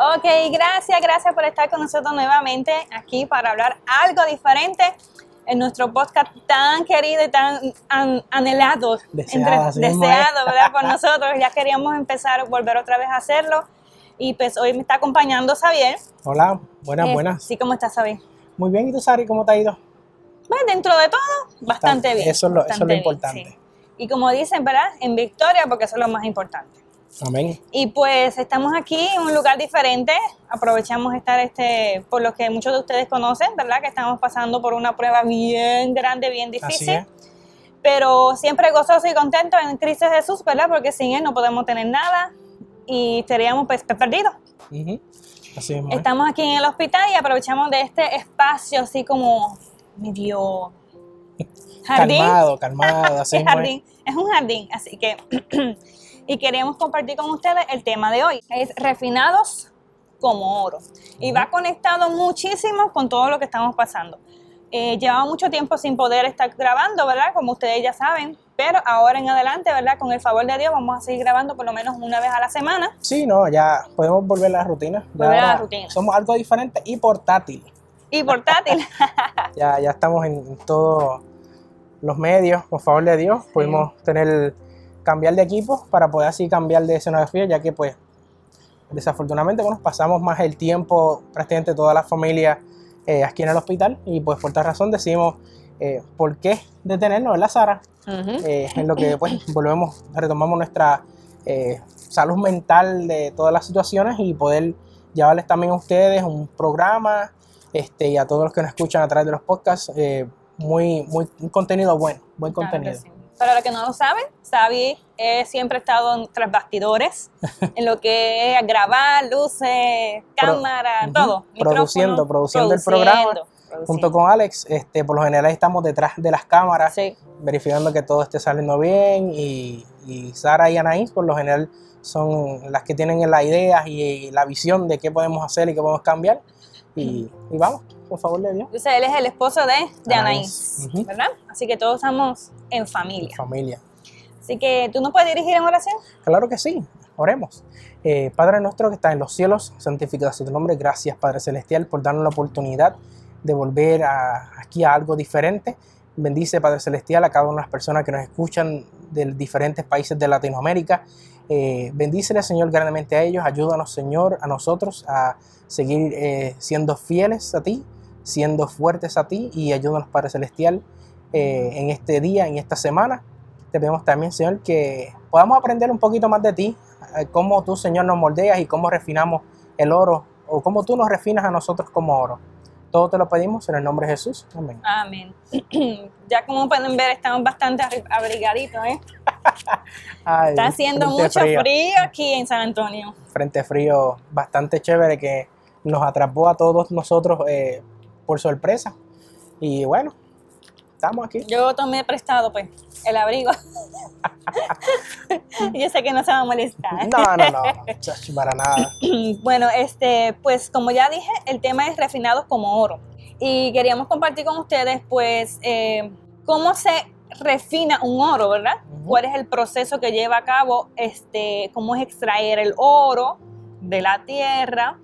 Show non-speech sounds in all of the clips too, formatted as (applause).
Ok, gracias, gracias por estar con nosotros nuevamente aquí para hablar algo diferente en nuestro podcast tan querido y tan an- anhelado, Deseado, deseado, ¿verdad? Por nosotros. Ya queríamos empezar, volver otra vez a hacerlo. Y pues hoy me está acompañando Xavier. Hola, buenas, Eh, buenas. Sí, ¿cómo estás, Xavier? Muy bien, ¿y tú, Sari, cómo te ha ido? Pues dentro de todo, bastante bien. Eso es lo, eso es lo bien, importante. sí. Y como dicen, ¿verdad? En victoria, porque eso es lo más importante. Amén. Y pues estamos aquí en un lugar diferente. Aprovechamos estar, este, por lo que muchos de ustedes conocen, ¿verdad? Que estamos pasando por una prueba bien grande, bien Así difícil. es. Pero siempre gozoso y contento en Cristo Jesús, ¿verdad? Porque sin Él no podemos tener nada y estaríamos pues, perdidos. Ujú. Así mismo. es. Estamos aquí en el hospital y aprovechamos de este espacio así como medio (laughs) jardín. Calmado, calmado. (laughs) Así es. jardín, es un jardín, así que (clears throat) y queremos compartir con ustedes el tema de hoy, es refinados como oro. Y va conectado muchísimo con todo lo que estamos pasando. Eh, llevaba mucho tiempo sin poder estar grabando, ¿verdad? Como ustedes ya saben, pero ahora en adelante, ¿verdad? Con el favor de Dios vamos a seguir grabando por lo menos una vez a la semana. Sí, no, ya podemos volver a la rutina. Volver a la rutina. Somos algo diferente y portátil. Y portátil. (laughs) Ya, ya estamos en todos los medios, por favor de Dios. Pudimos tener, cambiar de equipo para poder así cambiar de escenografía, ya que pues desafortunadamente bueno, pasamos más el tiempo, prácticamente toda la familia eh, aquí en el hospital y pues por tal razón decidimos eh, por qué detenernos, ¿verdad Sara? Ujú. Eh, en lo que pues volvemos, retomamos nuestra eh, salud mental de todas las situaciones y poder llevarles también a ustedes un programa este, y a todos los que nos escuchan a través de los podcasts, eh, muy, muy, un contenido bueno, buen contenido. Para los que no lo saben, Xavi eh, siempre estado en tras bastidores, (laughs) en lo que es grabar, luces, cámara, todo. Produciendo, produciendo el programa, produciendo. Junto con Alex, este, por lo general estamos detrás de las cámaras, Sí, verificando que todo esté saliendo bien y, y Sara y Anaís por lo general son las que tienen las ideas y la visión de qué podemos hacer y qué podemos cambiar y, y vamos, por favor él es el esposo de, de Anaís. ¿verdad? Así que todos estamos en familia. familia. Así que tú nos puedes dirigir en oración. Claro que sí, oremos. Eh, Padre nuestro que está en los cielos, santificado sea tu nombre. Gracias, Padre Celestial, por darnos la oportunidad de volver a- aquí a algo diferente. Bendice, Padre Celestial, a cada una de las personas que nos escuchan de diferentes países de Latinoamérica. Eh, bendícele, Señor, grandemente a ellos. Ayúdanos, Señor, a nosotros a seguir eh, siendo fieles a ti, siendo fuertes a ti y ayúdanos, Padre Celestial, eh, en este día, en esta semana. Te pedimos también, Señor, que podamos aprender un poquito más de ti, eh, cómo tú, Señor, nos moldeas y cómo refinamos el oro, o cómo tú nos refinas a nosotros como oro. Todo te lo pedimos en el nombre de Jesús. Amén. Amén. (clears throat) ya como pueden ver, estamos bastante abrigaditos, ¿eh? (laughs) Ay, Está haciendo mucho frío. aquí en San Antonio. Frente frío bastante chévere que nos atrapó a todos nosotros eh, por sorpresa. Y bueno, estamos aquí. Yo tomé prestado, pues, el abrigo. (laughs) Yo sé que no se va a molestar. No, no, no, no, para nada. (clears throat) Bueno, este, pues como ya dije, el tema es refinados como oro. Y queríamos compartir con ustedes, pues, eh, cómo se refina un oro, ¿verdad? ¿Cuál es el proceso que lleva a cabo? Este, cómo es extraer el oro de la tierra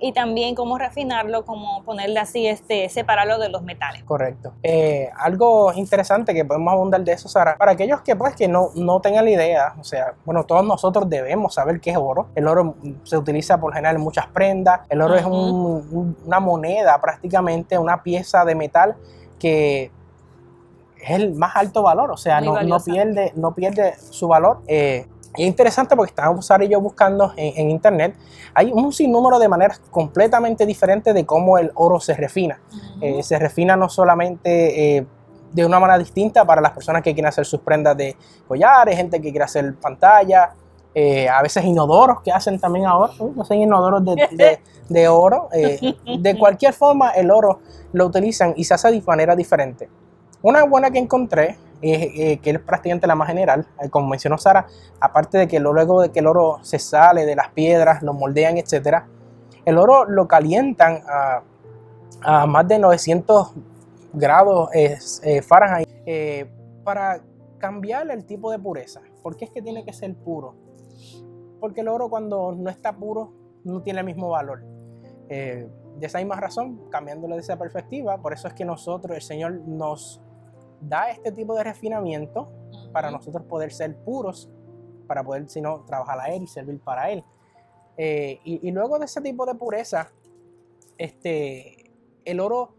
Y también cómo refinarlo, cómo ponerle así, este, separarlo de los metales. Correcto. Eh, algo interesante que podemos abundar de eso, Sara, para aquellos que pues que no, no tengan la idea, o sea, bueno, todos nosotros debemos saber qué es oro. El oro se utiliza por general en muchas prendas. El oro es un- un- una moneda prácticamente, una pieza de metal que es el más alto valor, o sea, no, no pierde, no pierde su valor. Eh, y es interesante porque estábamos Sara y yo buscando en, en internet, hay un sinnúmero de maneras completamente diferentes de cómo el oro se refina. Eh, se refina no solamente eh, de una manera distinta para las personas que quieren hacer sus prendas de collares, gente que quiere hacer pantalla, eh, a veces inodoros que hacen también ahora, ¿no? hacen inodoros de, de- (laughs) de oro. de cualquier forma, el oro lo utilizan y se hace de manera diferente. Una buena que encontré, eh, eh, que es prácticamente la más general, eh, como mencionó Sara, aparte de que luego de que el oro se sale de las piedras, lo moldean, etcétera, el oro lo calientan a, más de 900 grados eh, Fahrenheit eh, para cambiar el tipo de pureza. ¿Por qué es que tiene que ser puro? Porque el oro cuando no está puro no tiene el mismo valor. Eh, de esa misma razón, cambiándolo de esa perspectiva, por eso es que nosotros, el Señor nos da este tipo de refinamiento para nosotros poder ser puros, para poder, si no, trabajar a Él y servir para Él. Eh, y, luego de ese tipo de pureza, este, el oro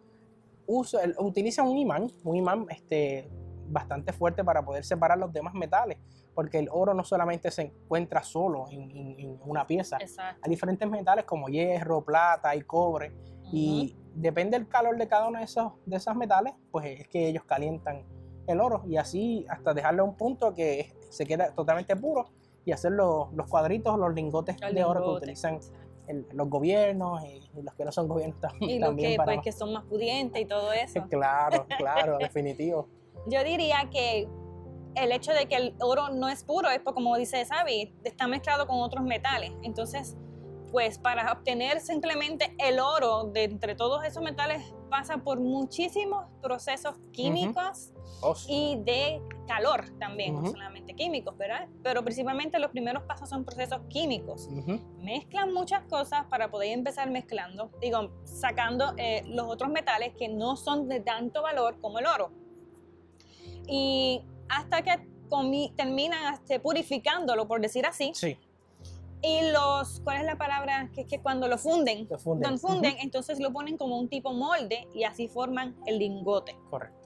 usa, utiliza un imán, un imán este, bastante fuerte para poder separar los demás metales, porque el oro no solamente se encuentra solo en, una pieza, hay diferentes metales como hierro, plata y cobre, y depende del calor de cada uno de esos, de esos metales, pues es que ellos calientan el oro y así hasta dejarle a un punto que se queda totalmente puro y hacer los, cuadritos, los lingotes de oro que utilizan los gobiernos y, los que no son gobiernos también. Y los que, pues, que son más pudientes y todo eso. (laughs) claro, claro, (laughs) definitivo. Yo diría que el hecho de que el oro no es puro es como dice Sabi, está mezclado con otros metales. Entonces, pues para obtener simplemente el oro de entre todos esos metales pasa por muchísimos procesos químicos y de calor también, no solamente químicos, ¿verdad? Pero principalmente los primeros pasos son procesos químicos. Mezclan muchas cosas para poder empezar mezclando, digo, sacando eh, los otros metales que no son de tanto valor como el oro. Y hasta que terminan este, purificándolo, por decir así. Sí y los, ¿cuál es la palabra? Que, que cuando lo funden, lo funden, funden entonces lo ponen como un tipo molde y así forman el lingote. Correcto.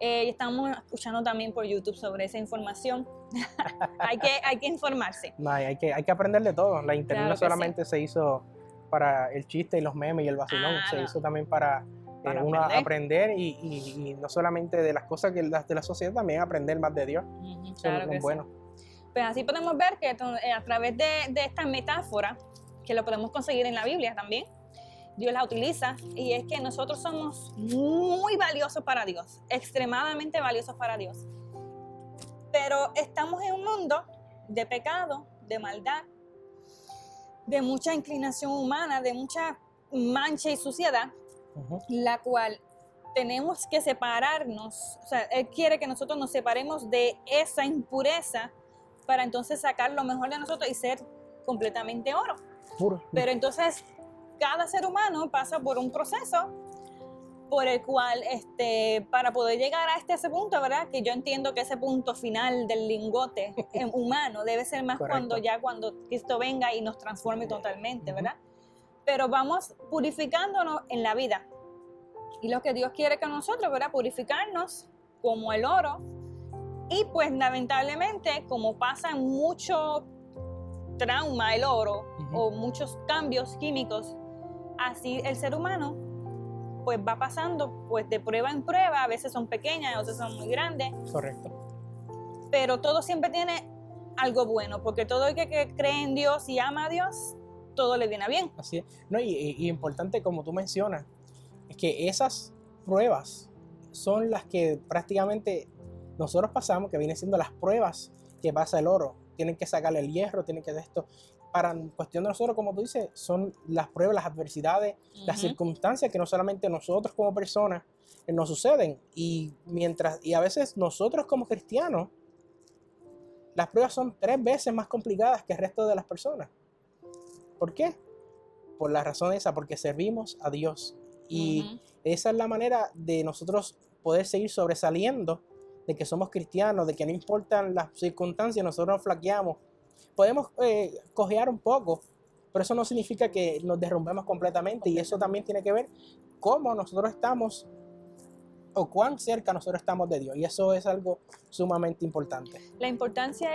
Eh, estamos escuchando también por YouTube sobre esa información. (laughs) hay, que, hay que informarse. No, hay, que, hay que aprender de todo. La internet no solamente se hizo para el chiste y los memes y el vacilón, ah, se hizo también para, eh, uno aprender, y, y, no solamente de las cosas que las de la sociedad, también aprender más de Dios. claro es bueno. Pues así podemos ver que eh, a través de, esta metáfora, que lo podemos conseguir en la Biblia también, Dios la utiliza y es que nosotros somos muy valiosos para Dios, extremadamente valiosos para Dios. Pero estamos en un mundo de pecado, de maldad, de mucha inclinación humana, de mucha mancha y suciedad, la cual tenemos que separarnos. O sea, Él quiere que nosotros nos separemos de esa impureza para entonces sacar lo mejor de nosotros y ser completamente oro. Puro. Pero entonces cada ser humano pasa por un proceso por el cual, este, para poder llegar a este ese punto, ¿verdad? Que yo entiendo que ese punto final del lingote (laughs) humano debe ser más cuando ya cuando Cristo venga y nos transforme totalmente, ¿verdad? Pero vamos purificándonos en la vida. Y lo que Dios quiere que nosotros, ¿verdad? Purificarnos como el oro, y pues lamentablemente, como pasa mucho trauma el oro o muchos cambios químicos, así el ser humano pues va pasando pues de prueba en prueba, a veces son pequeñas, a veces son muy grandes. Correcto. Pero todo siempre tiene algo bueno, porque todo el que, cree en Dios y ama a Dios, todo le viene bien. Así es. No, y, y importante, como tú mencionas, es que esas pruebas son las que prácticamente nosotros pasamos, que viene siendo las pruebas que pasa el oro. Tienen que sacarle el hierro, tienen que hacer esto. Para cuestión de nosotros, como tú dices, son las pruebas, las adversidades, las circunstancias que no solamente nosotros como personas eh, nos suceden. Y mientras, y a veces nosotros como cristianos, las pruebas son tres veces más complicadas que el resto de las personas. ¿Por qué? Por la razón esa, porque servimos a Dios. Y esa es la manera de nosotros poder seguir sobresaliendo de que somos cristianos, de que no importan las circunstancias, nosotros nos flaqueamos. Podemos eh, cojear un poco, pero eso no significa que nos derrumbemos completamente y eso también tiene que ver cómo nosotros estamos o cuán cerca nosotros estamos de Dios y eso es algo sumamente importante. La importancia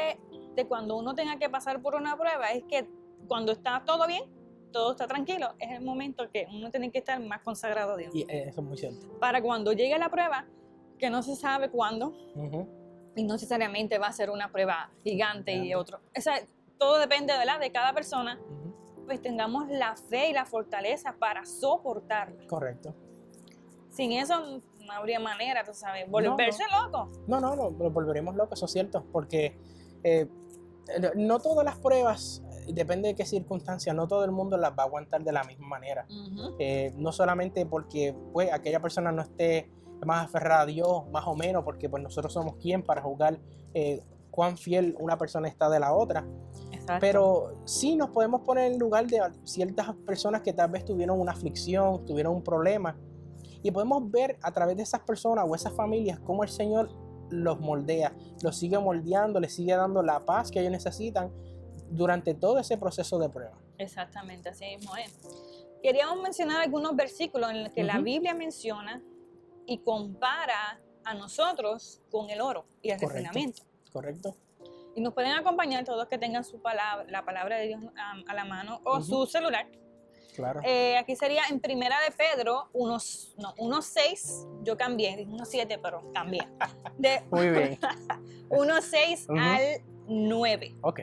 de cuando uno tenga que pasar por una prueba es que cuando está todo bien, todo está tranquilo, es el momento que uno tiene que estar más consagrado a Dios. Y eso es muy cierto. Para cuando llegue la prueba, que no se sabe cuándo y no necesariamente va a ser una prueba gigante y otro. O sea, todo depende de la de cada persona. Pues tengamos la fe y la fortaleza para soportarlo. Correcto. Sin eso no habría manera, tú sabes, volverse loco. No, no, no, volveremos locos, eso es cierto, porque eh, no todas las pruebas, depende de qué circunstancias, no todo el mundo las va a aguantar de la misma manera. Eh, no solamente porque pues, aquella persona no esté más aferrada a Dios, más o menos, porque pues nosotros somos quien para juzgar eh, cuán fiel una persona está de la otra. Exacto. Pero sí nos podemos poner en lugar de ciertas personas que tal vez tuvieron una aflicción, tuvieron un problema. Y podemos ver a través de esas personas o esas familias cómo el Señor los moldea, los sigue moldeando, les sigue dando la paz que ellos necesitan durante todo ese proceso de prueba. Exactamente, así mismo es. Queríamos mencionar algunos versículos en los que la Ujú. Biblia menciona y compara a nosotros con el oro y el Correcto. refinamiento. ¿Correcto? Y nos pueden acompañar todos que tengan su palabra, la palabra de Dios a, a la mano o Ujú. su celular. Claro. Eh, aquí sería en Primera de Pedro, unos, no, unos 6, yo cambié, unos 7, pero cambié. (laughs) De Muy bien. (laughs) unos 6 Ujú. al 9. Ok.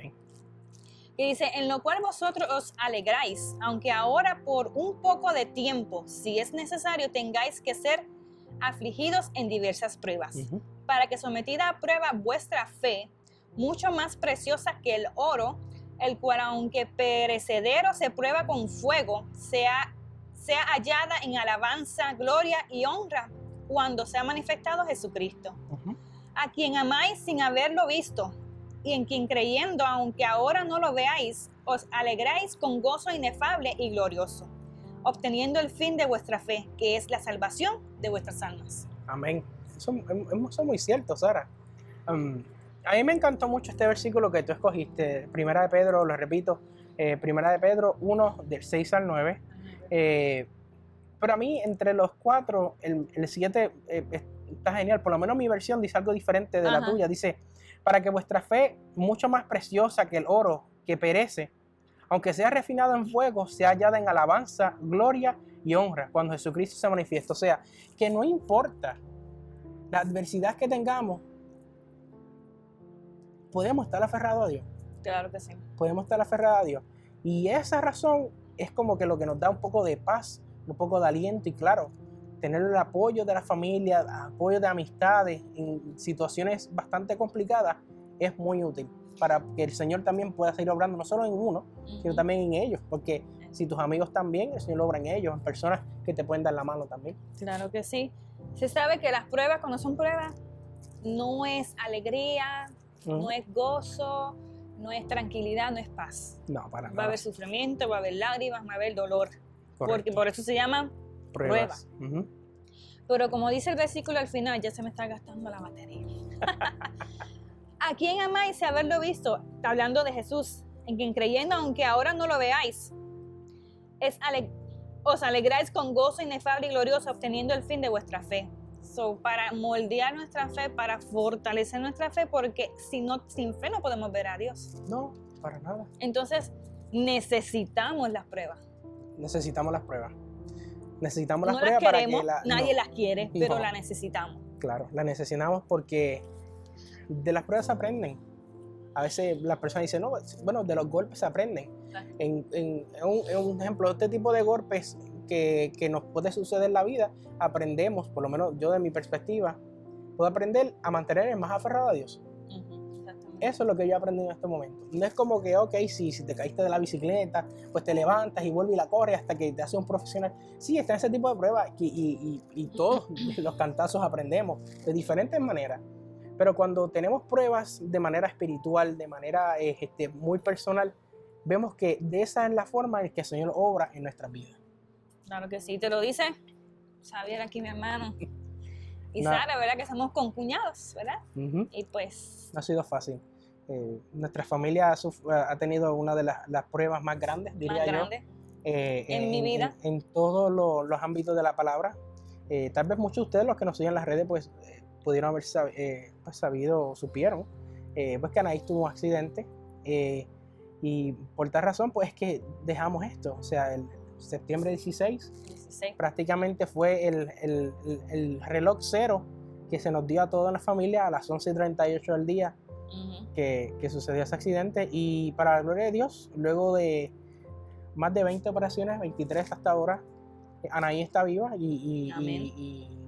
que dice, en lo cual vosotros os alegráis, aunque ahora por un poco de tiempo, si es necesario, tengáis que ser afligidos en diversas pruebas, para que sometida a prueba vuestra fe, mucho más preciosa que el oro, el cual aunque perecedero se prueba con fuego, sea, sea hallada en alabanza, gloria y honra cuando sea manifestado Jesucristo. A quien amáis sin haberlo visto, y en quien creyendo, aunque ahora no lo veáis, os alegráis con gozo inefable y glorioso, obteniendo el fin de vuestra fe, que es la salvación de vuestras almas. Amén. Eso, eso es muy cierto, Sara. Um, a mí me encantó mucho este versículo que tú escogiste, Primera de Pedro, lo repito, eh, Primera de Pedro 1, del 6 al 9. Eh, pero a mí, entre los cuatro, el 7 está genial. Por lo menos mi versión dice algo diferente de la Ajá. tuya. Dice, para que vuestra fe, mucho más preciosa que el oro que perece, aunque sea refinado en fuego, sea hallada en alabanza, gloria y honra cuando Jesucristo se manifiesta. O sea, que no importa la adversidad que tengamos, podemos estar aferrados a Dios Claro que sí. podemos estar aferrados a Dios. Y esa razón es como que lo que nos da un poco de paz, un poco de aliento y claro, tener el apoyo de la familia, apoyo de amistades en situaciones bastante complicadas es muy útil para que el Señor también pueda seguir obrando no solo en uno, sino también en ellos, porque si tus amigos también, el Señor obra en ellos, en personas que te pueden dar la mano también. Claro que sí. Se sabe que las pruebas, cuando son pruebas, no es alegría, no es gozo, no es tranquilidad, no es paz. No, para Va a nada. haber sufrimiento, va a haber lágrimas, va a haber dolor. Porque por eso se llama pruebas. Ujú. Pero como dice el versículo al final, ya se me está gastando la batería. (laughs) ¿A quién amáis haberlo visto? Está hablando de Jesús, en quien creyendo, aunque ahora no lo veáis, es ale- os alegráis con gozo inefable y glorioso, obteniendo el fin de vuestra fe. So, para moldear nuestra fe, para fortalecer nuestra fe, porque si no, sin fe no podemos ver a Dios. No, para nada. Entonces, necesitamos las pruebas. Necesitamos las pruebas. Necesitamos las no las pruebas para queremos, que la, nadie no. las quiere, pero No. las necesitamos. Claro, la necesitamos porque de las pruebas se aprenden. A veces las personas dicen, no, bueno, de los golpes se aprenden. En, en- en un, en un ejemplo, este tipo de golpes que, que nos puede suceder en la vida, aprendemos, por lo menos yo de mi perspectiva, puedo aprender a mantenerme más aferrado a Dios. Eso es lo que yo he aprendido en este momento. No es como que, ok, sí, si te caíste de la bicicleta, pues te levantas y vuelves y la corres hasta que te hace un profesional. Sí, está ese tipo de pruebas y, y- y- y todos (laughs) los cantazos aprendemos de diferentes maneras. Pero cuando tenemos pruebas de manera espiritual, de manera eh, este, muy personal, vemos que de esa es la forma en que el Señor obra en nuestras vidas. Claro que sí, te lo dice Xavier aquí, mi hermano. (laughs) Y No. Sara, ¿verdad? Que somos concuñados, ¿verdad? Ujú. Y pues, No ha sido fácil. Eh, nuestra familia ha ha tenido una de las, las pruebas más grandes, diría más yo. grande. eh, En mi vida. En, en todos lo- los ámbitos de la palabra. Eh, tal vez muchos de ustedes, los que nos siguen en las redes, pues pudieron haber sab- eh, pues, sabido o supieron eh, pues que Anaís tuvo un accidente. eh, y por tal razón, pues es que dejamos esto. O sea, el septiembre 16 16. prácticamente fue el, el- el- el reloj cero que se nos dio a toda la familia a las 11.38 del día Ujú. que, que sucedió ese accidente y para la gloria de Dios, luego de más de 20 operaciones, 23 hasta ahora, Anaí está viva y, y- y- y-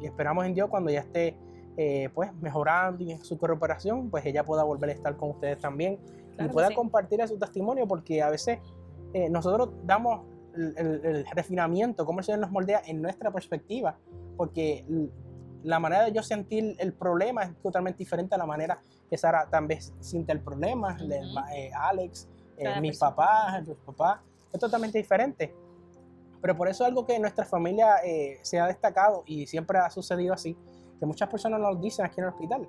y esperamos en Dios cuando ya esté eh, pues mejorando y en su recuperación, pues ella pueda volver a estar con ustedes también Claro y pueda sí. compartir su testimonio porque a veces eh, nosotros damos el, el- el refinamiento, cómo el Señor nos moldea en nuestra perspectiva, porque la manera de yo sentir el problema es totalmente diferente a la manera que Sara también siente el problema, eh, Alex, eh, mis persona. papás, tus papás, es totalmente diferente. Pero por eso es algo que en nuestra familia eh, se ha destacado y siempre ha sucedido así, que muchas personas nos dicen aquí en el hospital.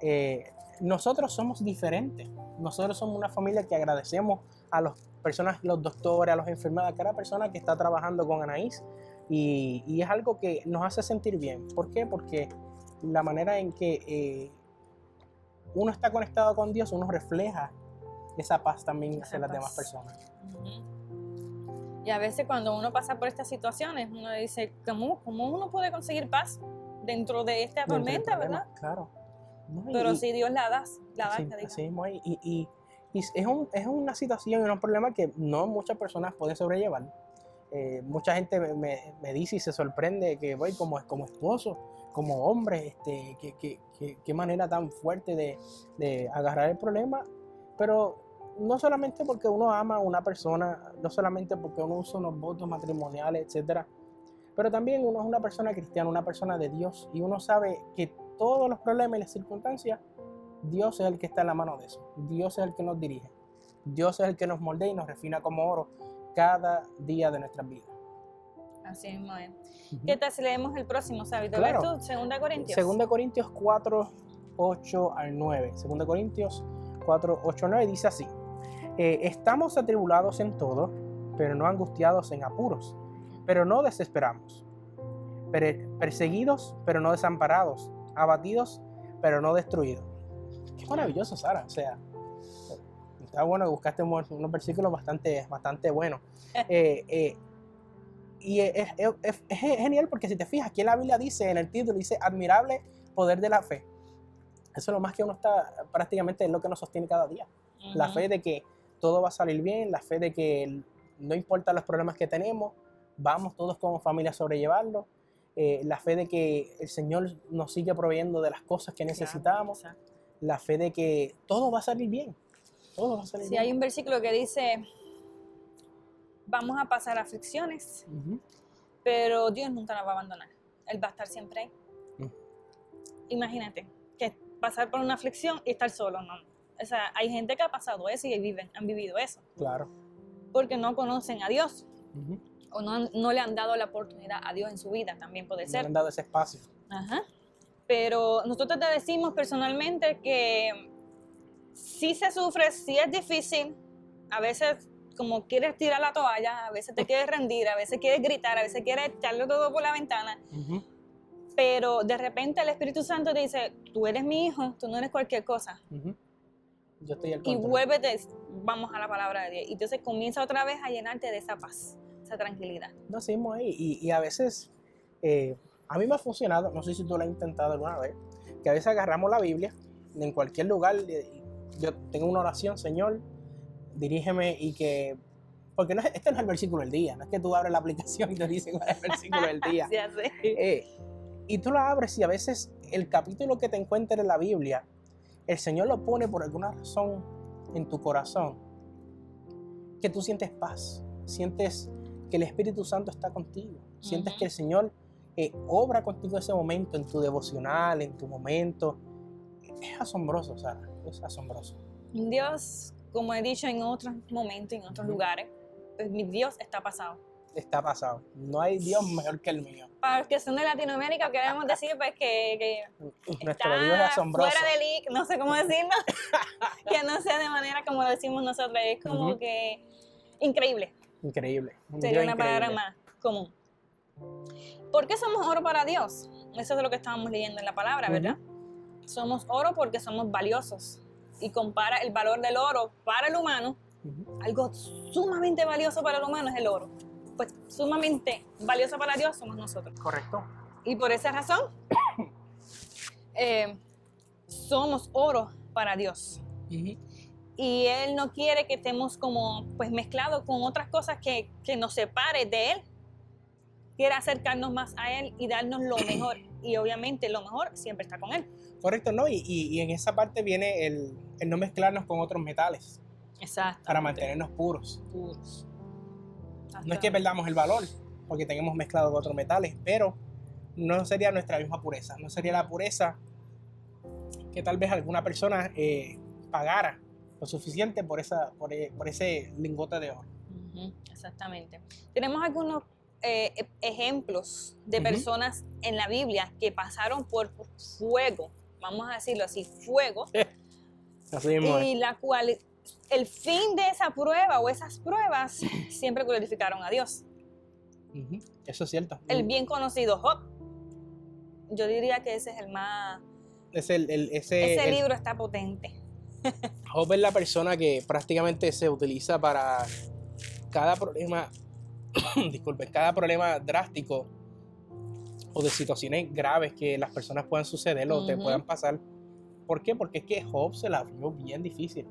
eh, nosotros somos diferentes. Nosotros somos una familia que agradecemos a las personas, los doctores, a los enfermeros, a cada persona que está trabajando con Anaís. Y, y es algo que nos hace sentir bien. ¿Por qué? Porque la manera en que eh, uno está conectado con Dios, uno refleja esa paz también Esa hacia las paz. demás personas. Ujú. Y a veces cuando uno pasa por estas situaciones, uno dice, ¿cómo, cómo uno puede conseguir paz dentro de esta tormenta, verdad? Claro. No, Pero y- si Dios la da, la da, Sí, que diga. así mismo. Y, y- y es, un- es una situación y un problema que no muchas personas pueden sobrellevar. Eh, mucha gente me, me- me dice y se sorprende que voy como, como esposo, como hombre, este, que, que- que- qué manera tan fuerte de, de agarrar el problema. Pero no solamente porque uno ama a una persona, no solamente porque uno usa unos votos matrimoniales, etcétera, pero también uno es una persona cristiana, una persona de Dios, y uno sabe que todos los problemas y las circunstancias Dios es el que está en la mano de eso. Dios es el que nos dirige. Dios es el que nos moldea y nos refina como oro cada día de nuestras vidas. Así mismo es. ¿Qué tal si leemos el próximo? ¿Te Claro. Segunda Corintios. Segunda Corintios 4, 8 al 9. Segunda Corintios 4, 8 al 9 dice así. Eh, estamos atribulados en todo, pero no angustiados en apuros, pero no desesperamos. Perseguidos, pero no desamparados. Abatidos, pero no destruidos. Qué maravilloso, Sara. O sea, está bueno que buscaste unos versículos bastante, bastante buenos. (laughs) Eh, eh, y es, es- es- es genial porque si te fijas, aquí en la Biblia dice, en el título dice, admirable poder de la fe. Eso es lo más que uno está, prácticamente es lo que nos sostiene cada día. La Ujú. fe de que todo va a salir bien, la fe de que no importa los problemas que tenemos, vamos todos como familia a sobrellevarlo, eh, la fe de que el Señor nos sigue proveyendo de las cosas que necesitamos, Claro, la fe de que todo va a salir bien, todo va a salir bien. hay un versículo que dice, vamos a pasar aflicciones, pero Dios nunca nos va a abandonar. Él va a estar siempre ahí. Mm. Imagínate, que pasar por una aflicción y estar solo, no. O sea, hay gente que ha pasado eso y viven, han vivido eso, Claro. porque no conocen a Dios o no, le han dado la oportunidad a Dios en su vida, también puede No le ser. han dado ese espacio. Ajá. Pero nosotros te decimos personalmente que sí se sufre, sí es difícil, a veces como quieres tirar la toalla, a veces te quieres rendir, a veces quieres gritar, a veces quieres echarlo todo por la ventana, Ujú. pero de repente el Espíritu Santo te dice, tú eres mi hijo, tú no eres cualquier cosa, Ujú. Yo estoy al y vuélvete, vamos a la palabra de Dios, y entonces comienza otra vez a llenarte de esa paz, esa tranquilidad. No, seguimos ahí. Y, y a veces, eh, a mí me ha funcionado, no sé si tú lo has intentado alguna vez, que a veces agarramos la Biblia en cualquier lugar. Yo tengo una oración, Señor, dirígeme y que. Porque no es- este no es el versículo del día, no es que tú abres la aplicación y te dice cuál es el versículo del día. (laughs) Ya sé. Eh, y tú la abres y a veces el capítulo que te encuentres en la Biblia, el Señor lo pone por alguna razón en tu corazón, que tú sientes paz, sientes que el Espíritu Santo está contigo, sientes que el Señor eh, obra contigo ese momento, en tu devocional, en tu momento. Es asombroso, Sara, es asombroso. Dios, como he dicho en otros momentos, en otros Ujú. lugares, pues mi Dios está pasado. Está pasado. No hay Dios mejor que el mío. Para los que son de Latinoamérica, queremos (laughs) decir pues que, que Nuestro está Dios es asombroso. fuera de lic, no sé cómo decirlo, (laughs) que no sea de manera como lo decimos nosotros, es como Ujú. que increíble, Increíble. un sería una palabra increíble. más común. ¿Por qué somos oro para Dios? Eso es lo que estábamos leyendo en la palabra, ¿verdad? Somos oro porque somos valiosos y compara el valor del oro para el humano Ujú. algo sumamente valioso para el humano es el oro. Pues sumamente valioso para Dios somos nosotros. Correcto. Y por esa razón, (coughs) eh, somos oro para Dios. Ujú. Y Él no quiere que estemos como pues mezclados con otras cosas que, que nos separe de Él. Quiere acercarnos más a Él y darnos lo (coughs) mejor. Y obviamente lo mejor siempre está con Él. Correcto, ¿no? Y, y- y en esa parte viene el, el no mezclarnos con otros metales Exacto. para mantenernos puros. puros. No es que perdamos el valor porque tengamos mezclado con otros metales, pero no sería nuestra misma pureza, no sería la pureza que tal vez alguna persona eh, pagara lo suficiente por, esa, por, e- por ese lingote de oro. Ujú, Exactamente. Tenemos algunos eh, e- ejemplos de personas en la Biblia que pasaron por fuego, vamos a decirlo así, fuego, (laughs) Así y la cual el fin de esa prueba o esas pruebas siempre glorificaron a Dios. Ujú, Eso es cierto. El bien conocido Job. Yo diría que ese es el más... Es el, el- ese, Ese el- libro está potente. (laughs) Job es la persona que prácticamente se utiliza para cada problema, (coughs) disculpe, cada problema drástico o de situaciones graves que las personas puedan suceder o te Ujú. puedan pasar. ¿Por qué? Porque es que Job se la vio bien difícil.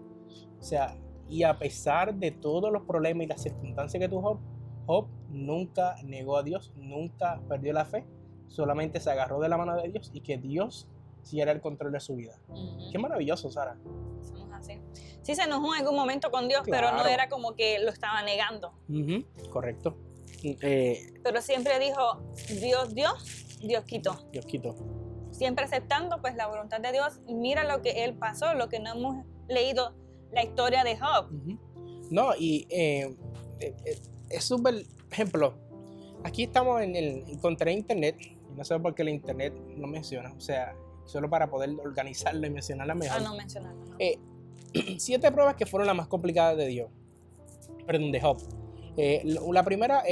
O sea, y a pesar de todos los problemas y las circunstancias que tuvo Job, Job nunca negó a Dios, nunca perdió la fe, solamente se agarró de la mano de Dios y que Dios siguiera el control de su vida. Ujú. Qué maravilloso, Sara. Somos así. Sí se enojó en algún momento con Dios, pero no Claro. era como que lo estaba negando. Ujú, correcto. Eh, Pero siempre dijo, Dios dio, Dios quitó. Dios quitó. Siempre aceptando pues la voluntad de Dios. Mira lo que él pasó, lo que no hemos leído la historia de Job. No, y eh, eh, eh, es súper, ejemplo, aquí estamos en el, encontré internet, no sé por qué el internet no menciona, o sea, solo para poder organizarlo y mencionarla mejor. Ah, no mencionarlo. no. Eh, (clears throat) siete pruebas que fueron las más complicadas de Dios, perdón, de Job. Eh, la primera,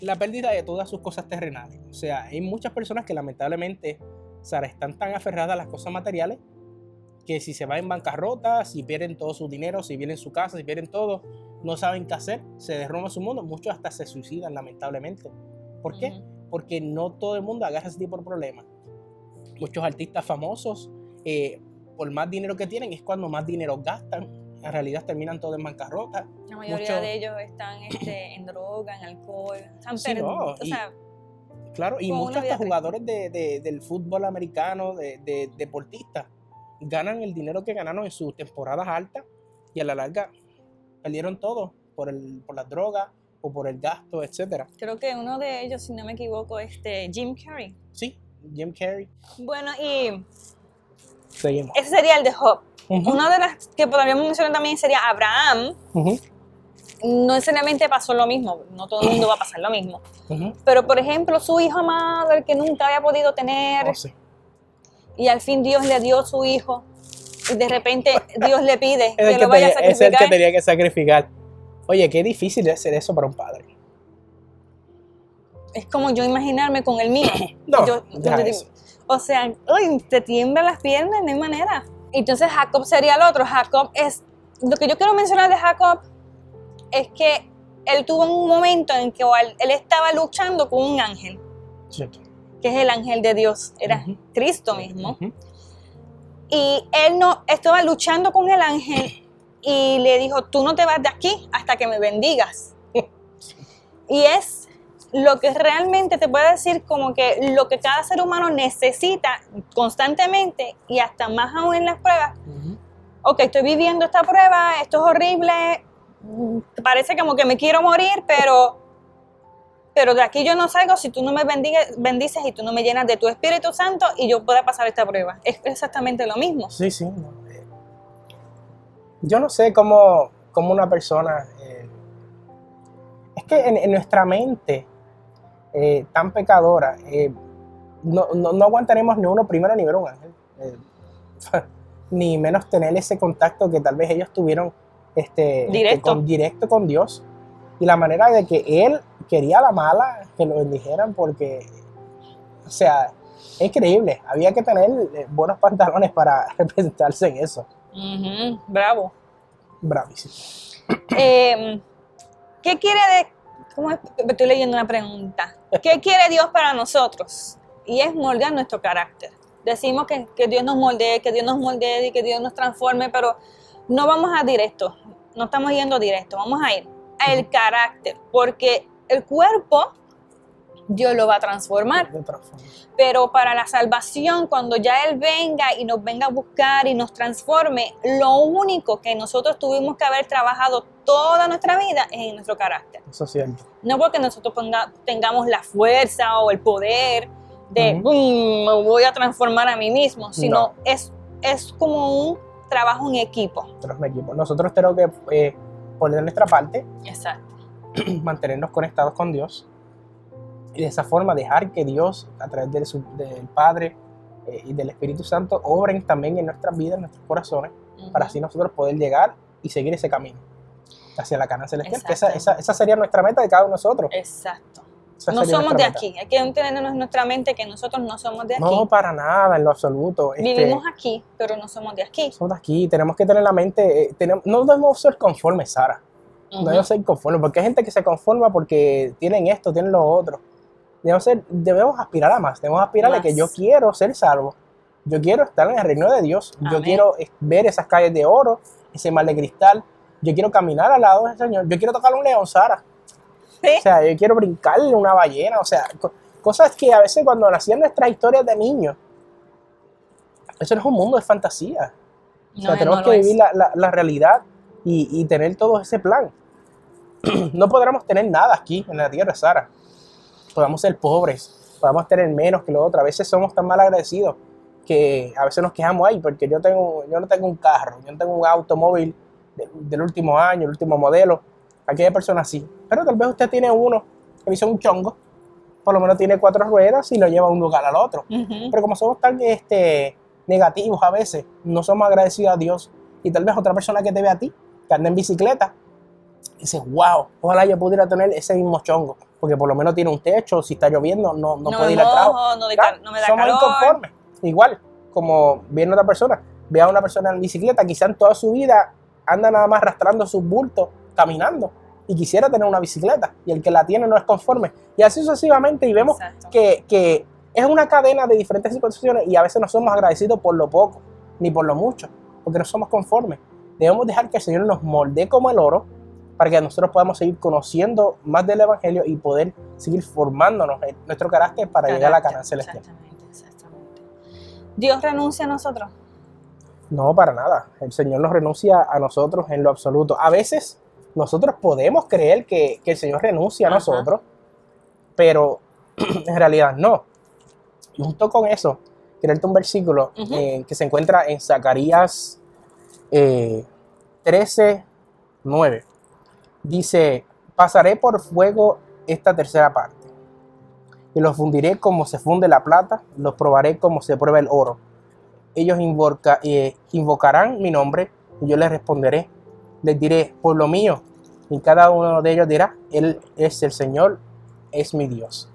la pérdida de todas sus cosas terrenales. O sea, hay muchas personas que lamentablemente, están tan aferradas a las cosas materiales que si se va en bancarrota, si pierden todo su dinero, si pierden su casa, si pierden todo, no saben qué hacer, se derrumba su mundo, muchos hasta se suicidan lamentablemente. ¿Por qué? Porque no todo el mundo agarra ese tipo de problemas. Muchos artistas famosos, eh, por más dinero que tienen, es cuando más dinero gastan. En realidad terminan todos en bancarrota. La mayoría de ellos están este, en droga, en alcohol. Están Sí, perdidos. no, o y- sea, Claro, y muchos hasta jugadores de, de- del fútbol americano, de, de- deportistas, ganan el dinero que ganaron en sus temporadas altas y a la larga perdieron todo por, el, por las drogas o por el gasto, etcétera. creo que uno de ellos, si no me equivoco, este Jim Carrey. Sí, Jim Carrey. Bueno, y Seguimos. ese sería el de Job. Ujú, Una de las que podríamos mencionar también sería Abraham. ujú, No necesariamente pasó lo mismo, no todo el mundo va a pasar lo mismo. Pero, por ejemplo, su hijo amado, el que nunca había podido tener, Oh, sí. Y al fin Dios le dio su hijo, y de repente Dios le pide (laughs) que lo vaya a tenía, es el que sacrificar. tenía que sacrificar. Oye, qué difícil es hacer eso para un padre. Es como yo imaginarme con el mío. (coughs) No, Yo- yo digo, o sea, uy, te tiemblan las piernas, no hay manera. Entonces Jacob sería el otro. Jacob es, lo que yo quiero mencionar de Jacob es que él tuvo un momento en que él estaba luchando con un ángel, Cierto. Que es el ángel de Dios, era. Cristo mismo. Y él no estaba luchando con el ángel y le dijo, tú no te vas de aquí hasta que me bendigas. Y es lo que realmente te puede decir como que lo que cada ser humano necesita constantemente y hasta más aún en las pruebas. Ujú. Ok, estoy viviendo esta prueba, esto es horrible, mm, parece como que me quiero morir, pero, pero de aquí yo no salgo si tú no me bendices y tú no me llenas de tu Espíritu Santo y yo pueda pasar esta prueba. Es exactamente lo mismo. Sí, sí. eh, Yo no sé cómo, cómo una persona... eh, es que en, en nuestra mente eh, tan pecadora, eh, no, no- no aguantaremos ni uno primero ni ver un ángel. (laughs) ni menos tener ese contacto que tal vez ellos tuvieron este, este, Directo. con, directo con Dios. Y la manera de que Él quería la mala que lo bendijeran porque, o sea, es increíble. Había que tener eh, buenos pantalones para (laughs) representarse en eso. Ujú, bravo. Bravísimo. Eh, ¿Qué quiere de.? ¿Cómo es? Estoy leyendo una pregunta. ¿Qué quiere Dios para nosotros? Y es moldear nuestro carácter. Decimos que, que Dios nos moldee, que Dios nos moldee y que Dios nos transforme, pero no vamos a directo. No estamos yendo directo. Vamos a ir al carácter. Porque el cuerpo, Dios lo va a transformar. Pero para la salvación, cuando ya Él venga y nos venga a buscar y nos transforme, lo único que nosotros tuvimos que haber trabajado toda nuestra vida es en nuestro carácter. Eso es cierto. No porque nosotros ponga- tengamos la fuerza o el poder de. "Mm, me voy a transformar a mí mismo, sino No. es, es como un trabajo en equipo. Nosotros, un equipo. Nosotros tenemos que eh, poner nuestra parte, Exacto. (clears throat) mantenernos conectados con Dios y de esa forma dejar que Dios, a través del, del Padre eh, y del Espíritu Santo, obren también en nuestras vidas, en nuestros corazones, para así nosotros poder llegar y seguir ese camino hacia la cana celestial. Que esa, esa, esa sería nuestra meta de cada uno de nosotros. Exacto. Esa No somos de meta. aquí. Hay que tener en nuestra mente que nosotros no somos de aquí. No, para nada, en lo absoluto. Este, Vivimos aquí, pero no somos de aquí. somos de aquí, tenemos que tener la mente, eh, tenemos, no debemos ser conformes, Sara. No Ujú. debemos ser conformes, porque hay gente que se conforma porque tienen esto, tienen lo otro. Debemos, ser, debemos aspirar a más, debemos aspirar a que yo quiero ser salvo, yo quiero estar en el reino de Dios, yo quiero ver esas calles de oro, ese mar de cristal, yo quiero caminar al lado del Señor, yo quiero tocar un león, Sara. Sí. O sea, yo quiero brincarle una ballena, o sea, co- cosas que a veces cuando nacían nuestras historias de niños, eso no es un mundo de fantasía. O sea, No, tenemos no que vivir la, la- la realidad y, y tener todo ese plan. (clears throat) no podremos tener nada aquí en la tierra, Sara. Podamos ser pobres, podamos tener menos que lo otro. A veces somos tan mal agradecidos que a veces nos quejamos ahí porque yo, tengo, yo no tengo un carro, yo no tengo un automóvil del, del último año, el último modelo. Aquella persona sí. Pero tal vez usted tiene uno que hizo un chongo, por lo menos tiene cuatro ruedas y lo lleva de un lugar al otro. Ujú. Pero como somos tan este, negativos a veces, no somos agradecidos a Dios. Y tal vez otra persona que te ve a ti, que anda en bicicleta, dice, wow, ojalá yo pudiera tener ese mismo chongo. Porque por lo menos tiene un techo, si está lloviendo, no, no, No puede ir al trabajo. mojo, no, Claro, no me da somos calor. inconformes. Igual, como viene otra persona, ve a una persona en bicicleta, quizá en toda su vida anda nada más arrastrando sus bultos, caminando, y quisiera tener una bicicleta, y el que la tiene no es conforme. Y así sucesivamente, y vemos Exacto. que, que es una cadena de diferentes situaciones y a veces no somos agradecidos por lo poco, ni por lo mucho, porque no somos conformes. Debemos dejar que el Señor nos moldee como el oro para que nosotros podamos seguir conociendo más del Evangelio y poder seguir formándonos en nuestro carácter para llegar a la Canaán celestial. Exactamente, exactamente. Dios renuncia a nosotros. No, para nada. El Señor nos renuncia a nosotros en lo absoluto. A veces nosotros podemos creer que, que el Señor renuncia a Ajá. nosotros, pero (clears throat) en realidad no. Y junto con eso, quiero un versículo eh, que se encuentra en Zacarías eh, 13, 9. Dice, pasaré por fuego esta tercera parte, y los fundiré como se funde la plata, los probaré como se prueba el oro ellos eh, invocarán mi nombre y yo les responderé. Les diré, pueblo mío, y cada uno de ellos dirá, Él es el Señor, es mi Dios.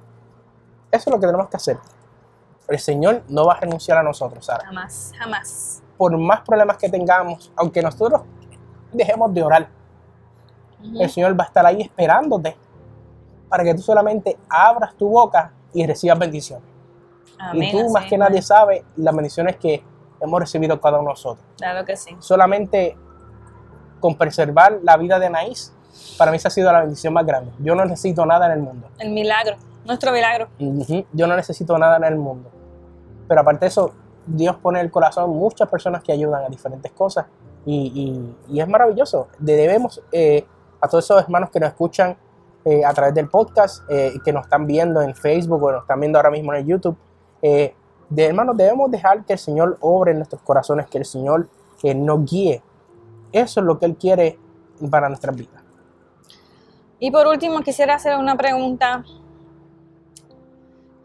Eso es lo que tenemos que hacer. El Señor no va a renunciar a nosotros, Sara. Jamás, jamás. Por más problemas que tengamos, aunque nosotros dejemos de orar, Ujú. el Señor va a estar ahí esperándote para que tú solamente abras tu boca y recibas bendiciones. Amén, y tú, más que es, nadie, sabes las bendiciones que hemos recibido cada uno de nosotros. Claro que sí. solamente con preservar la vida de Anaís, para mí esa ha sido la bendición más grande. Yo no necesito nada en el mundo. El milagro, nuestro milagro. Ujú, Yo no necesito nada en el mundo. Pero aparte de eso, Dios pone el corazón muchas personas que ayudan a diferentes cosas y, es maravilloso. Debemos eh, a todos esos hermanos que nos escuchan eh, a través del podcast, eh, que nos están viendo en Facebook o nos están viendo ahora mismo en el YouTube, eh, de hermanos, debemos dejar que el Señor obre en nuestros corazones, que el Señor nos guíe. Eso es lo que Él quiere para nuestras vidas. Y por último, quisiera hacer una pregunta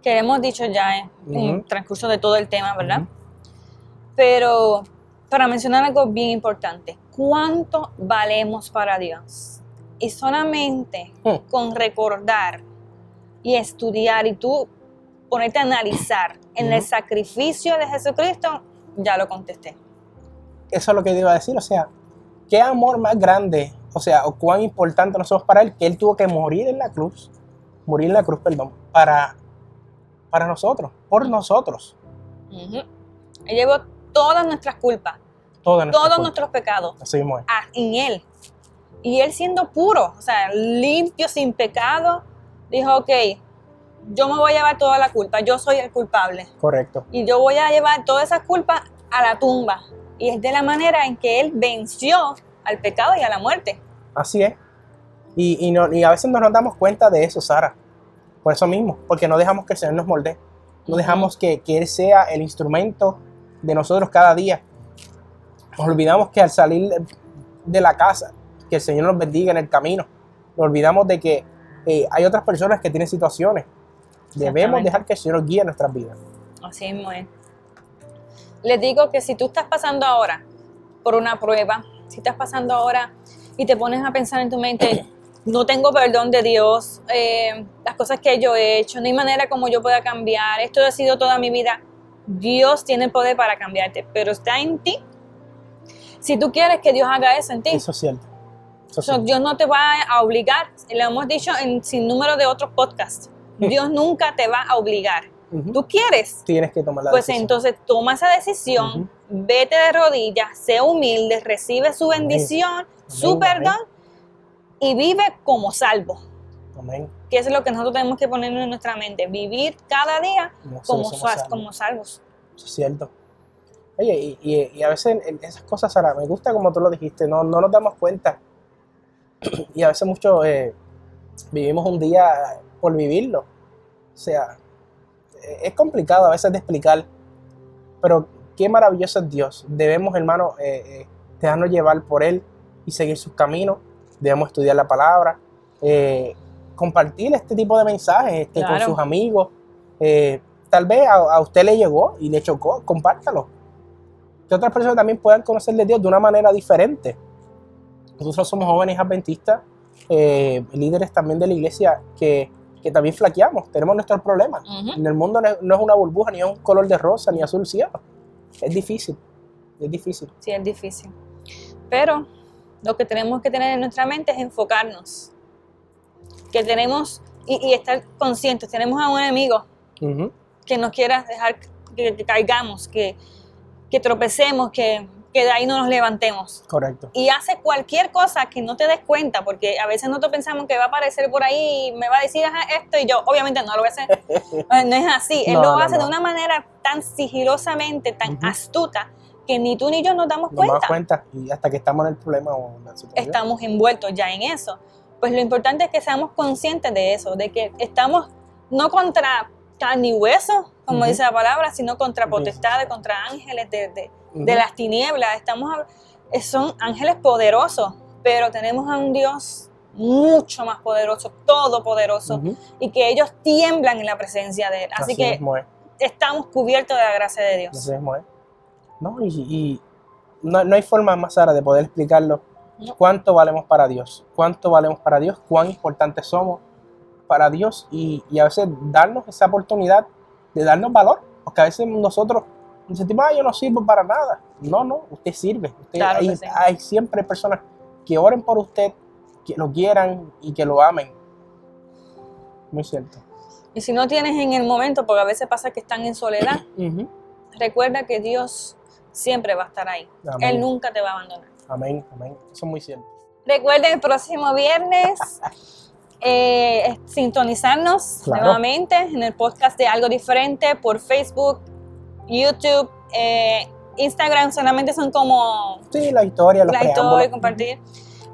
que hemos dicho ya en Ujú. transcurso de todo el tema, ¿verdad? Pero para mencionar algo bien importante, ¿cuánto valemos para Dios? Y solamente Hmm. con recordar y estudiar y tú ponerte a analizar en el sacrificio de Jesucristo, ya lo contesté. Eso es lo que iba a decir. O sea, qué amor más grande, o sea, o cuán importante nosotros para Él, que Él tuvo que morir en la cruz, morir en la cruz, perdón, para, para nosotros, por nosotros. Ujú. Él llevó todas nuestras culpas, Toda nuestra todos nuestros pecados Así mismo es. a- en Él. Y Él siendo puro, o sea, limpio, sin pecado, dijo, ok, yo me voy a llevar toda la culpa, yo soy el culpable. Correcto. Y yo voy a llevar todas esas culpas a la tumba. Y es de la manera en que Él venció al pecado y a la muerte. Así es. Y, y, no- y a veces no nos damos cuenta de eso, Sara. Por eso mismo, porque no dejamos que el Señor nos moldee. No dejamos que, que Él sea el instrumento de nosotros cada día. Nos olvidamos que al salir de la casa, que el Señor nos bendiga en el camino. Nos olvidamos de que eh, hay otras personas que tienen situaciones. Debemos dejar que el Señor guíe nuestras vidas. Así es. Les digo que si tú estás pasando ahora por una prueba, si estás pasando ahora y te pones a pensar en tu mente, no tengo perdón de Dios, eh, las cosas que yo he hecho, no hay manera como yo pueda cambiar, esto ha sido toda mi vida, Dios tiene el poder para cambiarte, pero está en ti. Si tú quieres que Dios haga eso en ti, Eso es cierto. Eso es So, cierto. Dios no te va a obligar, lo hemos dicho en sin número de otros podcasts, Dios nunca te va a obligar. ¿Tú quieres? Tienes que tomar la Pues decisión. entonces toma esa decisión, vete de rodillas, sé humilde, recibe su bendición, su Amén, perdón y vive como salvo. Amén. Que es lo que nosotros tenemos que poner en nuestra mente, vivir cada día como, salvos. como salvos. Eso es cierto. Oye, y, y- y a veces en esas cosas, Sara, me gusta como tú lo dijiste, no, no nos damos cuenta. (clears throat) Y a veces mucho eh, vivimos un día por vivirlo. O sea, eh, es complicado a veces de explicar, pero qué maravilloso es Dios. Debemos, hermano, eh, eh, dejarnos llevar por Él y seguir sus caminos. Debemos estudiar la palabra, eh, compartir este tipo de mensajes este, con sus amigos. Eh, tal vez a, a usted le llegó y le chocó, compártalo. Que otras personas también puedan conocer de Dios de una manera diferente. Nosotros somos jóvenes adventistas, eh, líderes también de la iglesia que, que también flaqueamos, tenemos nuestros problemas. En el mundo no es, no es una burbuja, ni es un color de rosa, ni azul cielo. Es difícil, es difícil. Sí, es difícil. Pero lo que tenemos que tener en nuestra mente es enfocarnos. Que tenemos y, y estar conscientes. Tenemos a un enemigo Ujú. que nos quiera dejar que, que caigamos, que, que tropecemos, que, que de ahí no nos levantemos. Correcto. Y hace cualquier cosa que no te des cuenta, porque a veces nosotros pensamos que va a aparecer por ahí y me va a decir "Ajá, esto y yo obviamente no lo voy a hacer. (laughs) Eh, no es así. Él No, lo no, hace de no. una manera tan sigilosamente, tan Ujú. astuta, que ni tú ni yo nos damos Nos damos cuenta. cuenta y hasta que estamos en el problema o en la situación. Estamos envueltos ya en eso. Pues lo importante es que seamos conscientes de eso, de que estamos no contra carne y hueso, como Ujú. dice la palabra, sino contra potestades, contra ángeles de, de- Ujú. de las tinieblas. Estamos, eh, son ángeles poderosos, pero tenemos a un Dios mucho más poderoso, todopoderoso, y que ellos tiemblan en la presencia de Él. Así, que mismo es. estamos cubiertos de la gracia de Dios. Así es. No, y, y no, no hay forma más, Sara, de poder explicarlo. No. Cuánto valemos para Dios, cuánto valemos para Dios, cuán importantes somos para Dios y, y a veces darnos esa oportunidad de darnos valor, porque a veces nosotros nos sentimos, ah, yo no sirvo para nada. No, no, usted sirve. Usted- Claro hay, sí. hay siempre personas que oren por usted, que lo quieran y que lo amen. Muy cierto. Y si no tienes en el momento, porque a veces pasa que están en soledad, recuerda que Dios siempre va a estar ahí. Amén. Él nunca te va a abandonar. Amén, amén. Eso es muy cierto. Recuerden el próximo viernes (laughs) eh, sintonizarnos Claro. nuevamente en el podcast de Algo Diferente por Facebook, YouTube, eh, Instagram solamente son como Sí, la historia, los la historia, compartir.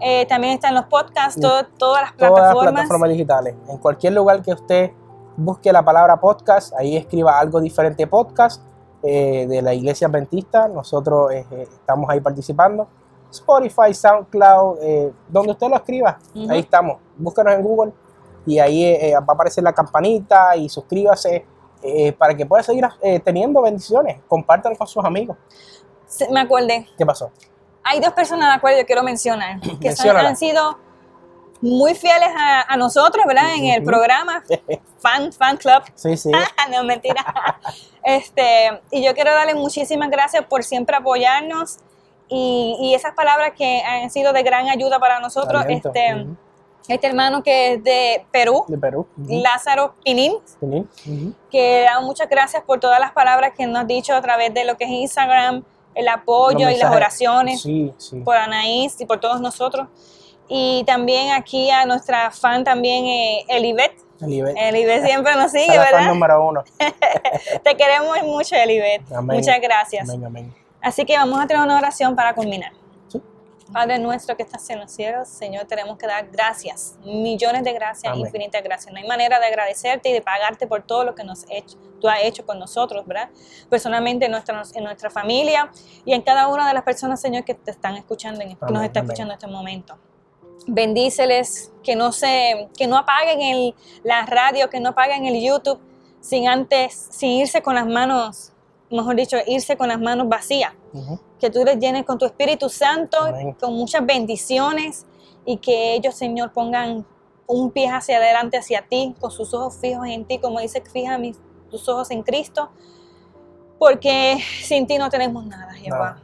Eh, también están los podcasts, todo- todas las todas las plataformas. plataformas digitales. En cualquier lugar que usted busque la palabra podcast, ahí escriba algo diferente podcast eh, de la iglesia adventista. Nosotros eh, eh, estamos ahí participando. Spotify, SoundCloud, eh, donde usted lo escriba, ahí estamos. Búsquenos en Google y ahí va a aparecer la campanita y suscríbase eh, para que pueda seguir teniendo bendiciones. Compártanlo con sus amigos. Me acordé, ¿Qué pasó? hay dos personas a las cuales yo quiero mencionar, que han sido muy fieles a, a nosotros, ¿verdad? En el programa (laughs) Fan, Fan Club. Sí, sí. (laughs) no, mentira. (laughs) este, y yo quiero darle muchísimas gracias por siempre apoyarnos y, y esas palabras que han sido de gran ayuda para nosotros. Este, este hermano que es de Perú, De Perú. Lázaro. Ujú. que da muchas gracias por todas las palabras que nos ha dicho a través de lo que es Instagram, el apoyo y las oraciones Sí, sí. por Anaís y por todos nosotros. Y también aquí a nuestra fan también, eh, Elibet. Elibet. Elibet siempre nos sigue, la fan ¿verdad? número uno. (laughs) Te queremos mucho, Elibet. Amén. Muchas gracias. Amén, amén. Así que vamos a tener una oración para culminar. Padre nuestro que estás en los cielos, Señor, tenemos que dar gracias, millones de gracias, Amén. infinitas gracias. No hay manera de agradecerte y de pagarte por todo lo que nos hecho, tú has hecho con nosotros, ¿verdad? Personalmente en nuestra, en nuestra familia y en cada una de las personas, Señor, que te están escuchando, en- nos está escuchando en este momento. Bendíceles, que no se, que no apaguen el, la radio, que no apaguen el YouTube sin antes, sin irse con las manos, mejor dicho, irse con las manos vacías que tú les llenes con tu Espíritu Santo, Amén. con muchas bendiciones y que ellos, Señor, pongan un pie hacia adelante, hacia ti, con sus ojos fijos en ti, como dice, fija mis, tus ojos en Cristo, porque sin ti no tenemos nada, Jehová.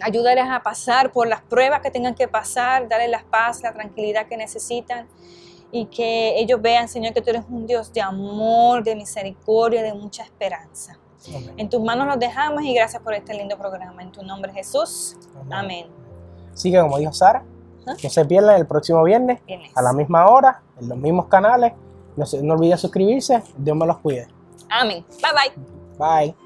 Amén. Ayúdales a pasar por las pruebas que tengan que pasar, darles la paz, la tranquilidad que necesitan y que ellos vean, Señor, que tú eres un Dios de amor, de misericordia, de mucha esperanza. Amén. En tus manos los dejamos y gracias por este lindo programa. En tu nombre, Jesús. Amén. Así que como dijo Sara, no se pierdan el próximo viernes a la misma hora, en los mismos canales. No, se, no olviden suscribirse. Dios me los cuide. Amén. Bye bye. Bye.